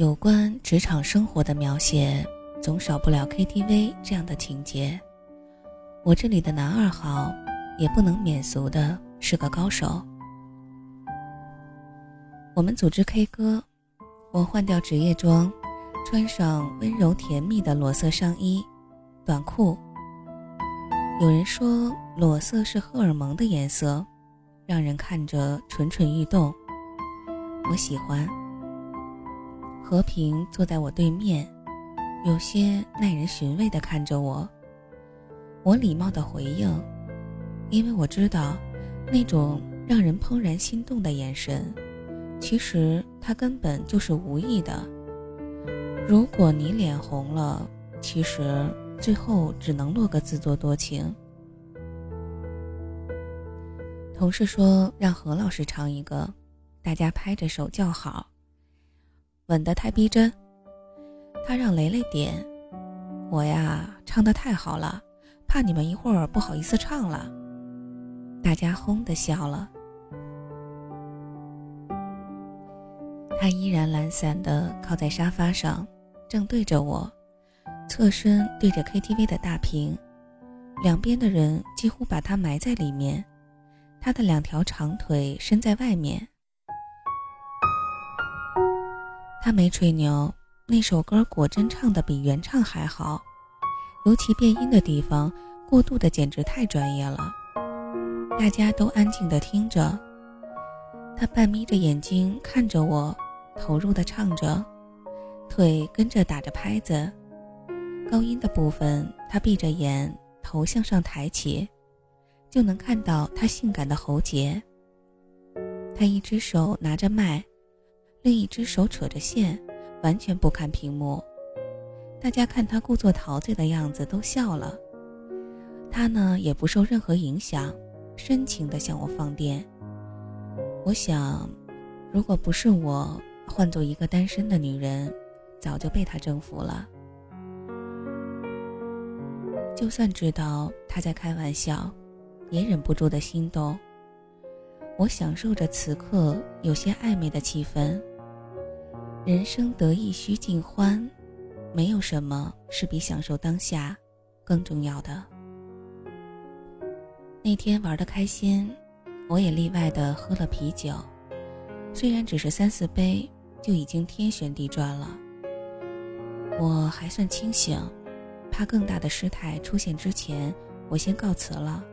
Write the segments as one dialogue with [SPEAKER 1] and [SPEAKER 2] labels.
[SPEAKER 1] 有关职场生活的描写，总少不了 KTV 这样的情节。我这里的男二号，也不能免俗的是个高手。我们组织 K 歌，我换掉职业装，穿上温柔甜蜜的裸色上衣、短裤。有人说裸色是荷尔蒙的颜色，让人看着蠢蠢欲动。我喜欢。和平坐在我对面，有些耐人寻味地看着我。我礼貌地回应，因为我知道，那种让人怦然心动的眼神，其实他根本就是无意的。如果你脸红了，其实最后只能落个自作多情。同事说让何老师唱一个，大家拍着手叫好。吻得太逼真，他让雷雷点，我呀唱的太好了，怕你们一会儿不好意思唱了。大家哄的笑了。他依然懒散的靠在沙发上，正对着我，侧身对着 KTV 的大屏，两边的人几乎把他埋在里面，他的两条长腿伸在外面。他没吹牛，那首歌果真唱的比原唱还好，尤其变音的地方过渡的简直太专业了。大家都安静的听着，他半眯着眼睛看着我，投入的唱着，腿跟着打着拍子。高音的部分，他闭着眼，头向上抬起，就能看到他性感的喉结。他一只手拿着麦。另一只手扯着线，完全不看屏幕。大家看他故作陶醉的样子，都笑了。他呢，也不受任何影响，深情地向我放电。我想，如果不是我，换做一个单身的女人，早就被他征服了。就算知道他在开玩笑，也忍不住的心动。我享受着此刻有些暧昧的气氛。人生得意须尽欢，没有什么是比享受当下更重要的。那天玩的开心，我也例外的喝了啤酒，虽然只是三四杯，就已经天旋地转了。我还算清醒，怕更大的失态出现之前，我先告辞了。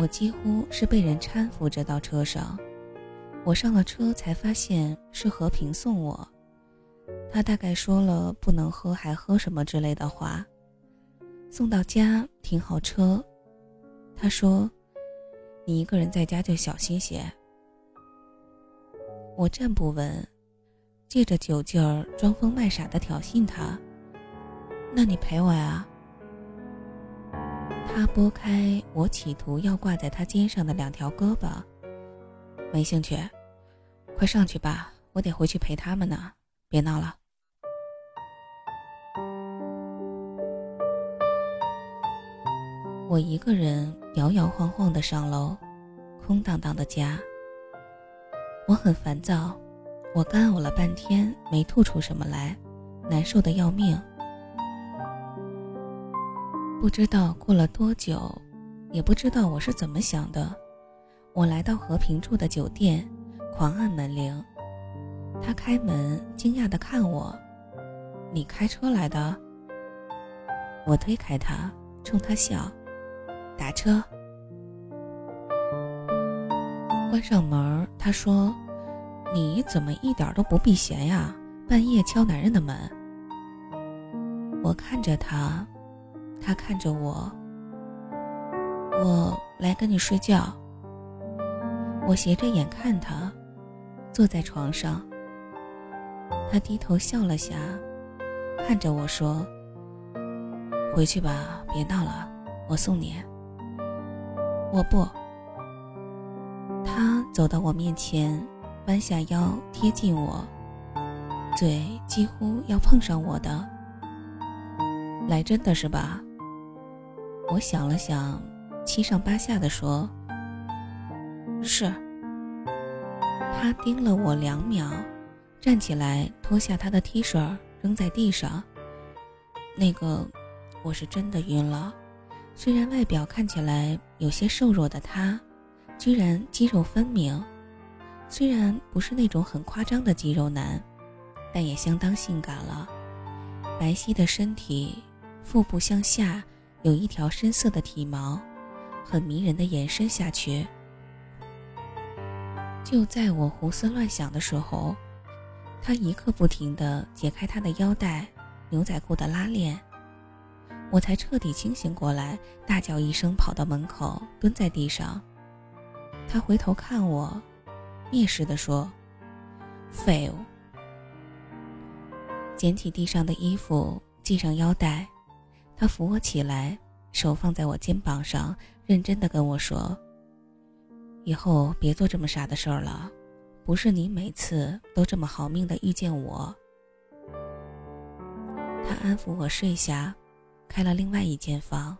[SPEAKER 1] 我几乎是被人搀扶着到车上。我上了车才发现是和平送我，他大概说了不能喝还喝什么之类的话。送到家停好车，他说：“你一个人在家就小心些。”我站不稳，借着酒劲儿装疯卖傻的挑衅他：“那你陪我呀？”他拨开我企图要挂在他肩上的两条胳膊。没兴趣，快上去吧，我得回去陪他们呢。别闹了。我一个人摇摇晃晃的上楼，空荡荡的家。我很烦躁，我干呕了半天没吐出什么来，难受的要命。不知道过了多久，也不知道我是怎么想的。我来到和平住的酒店，狂按门铃。他开门，惊讶地看我：“你开车来的？”我推开他，冲他笑：“打车。”关上门，他说：“你怎么一点都不避嫌呀？半夜敲男人的门。”我看着他，他看着我：“我来跟你睡觉。”我斜着眼看他，坐在床上。他低头笑了下，看着我说：“回去吧，别闹了，我送你。”我不。他走到我面前，弯下腰贴近我，嘴几乎要碰上我的。来真的是吧？我想了想，七上八下的说。是。他盯了我两秒，站起来脱下他的 T 恤扔在地上。那个，我是真的晕了。虽然外表看起来有些瘦弱的他，居然肌肉分明。虽然不是那种很夸张的肌肉男，但也相当性感了。白皙的身体，腹部向下有一条深色的体毛，很迷人的延伸下去。就在我胡思乱想的时候，他一刻不停地解开他的腰带、牛仔裤的拉链，我才彻底清醒过来，大叫一声，跑到门口，蹲在地上。他回头看我，蔑视地说：“废物。”捡起地上的衣服，系上腰带，他扶我起来，手放在我肩膀上，认真地跟我说。以后别做这么傻的事儿了，不是你每次都这么好命的遇见我。他安抚我睡下，开了另外一间房。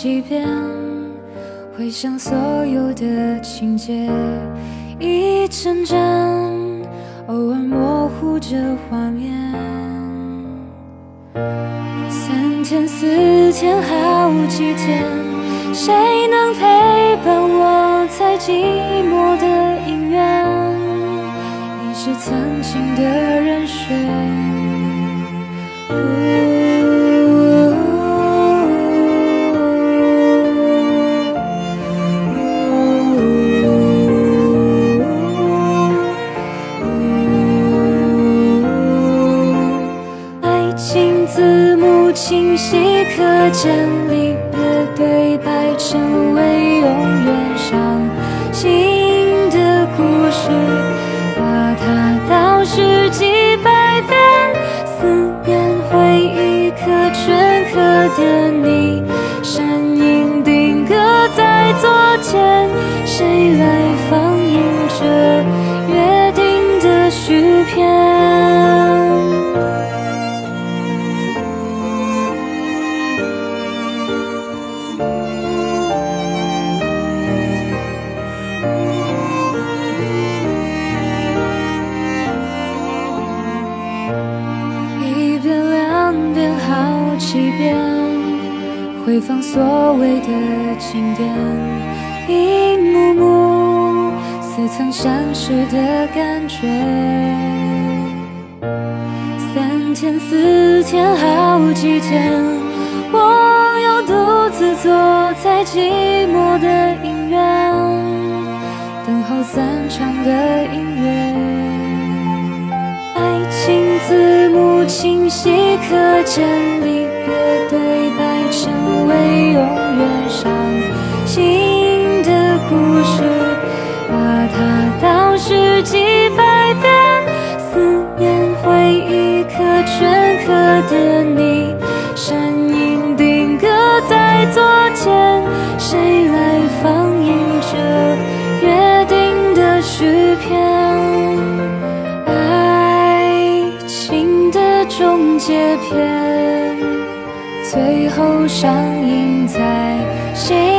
[SPEAKER 2] 几遍，回想所有的情节，一帧帧，偶尔模糊着画面。三天四天好几天，谁能陪伴我在寂寞的影院？你是曾经的人选。见离别对白成为永远伤。心的故事，把它倒叙几百遍，思所谓的经典，一幕幕似曾相识的感觉。三天四天好几天，我要独自坐在寂寞的影院，等候散场的音乐。爱情字不清晰可见，离别对白。成为永远伤心的故事，把它倒叙几百遍，思念回忆刻镌刻的你，上映在。心？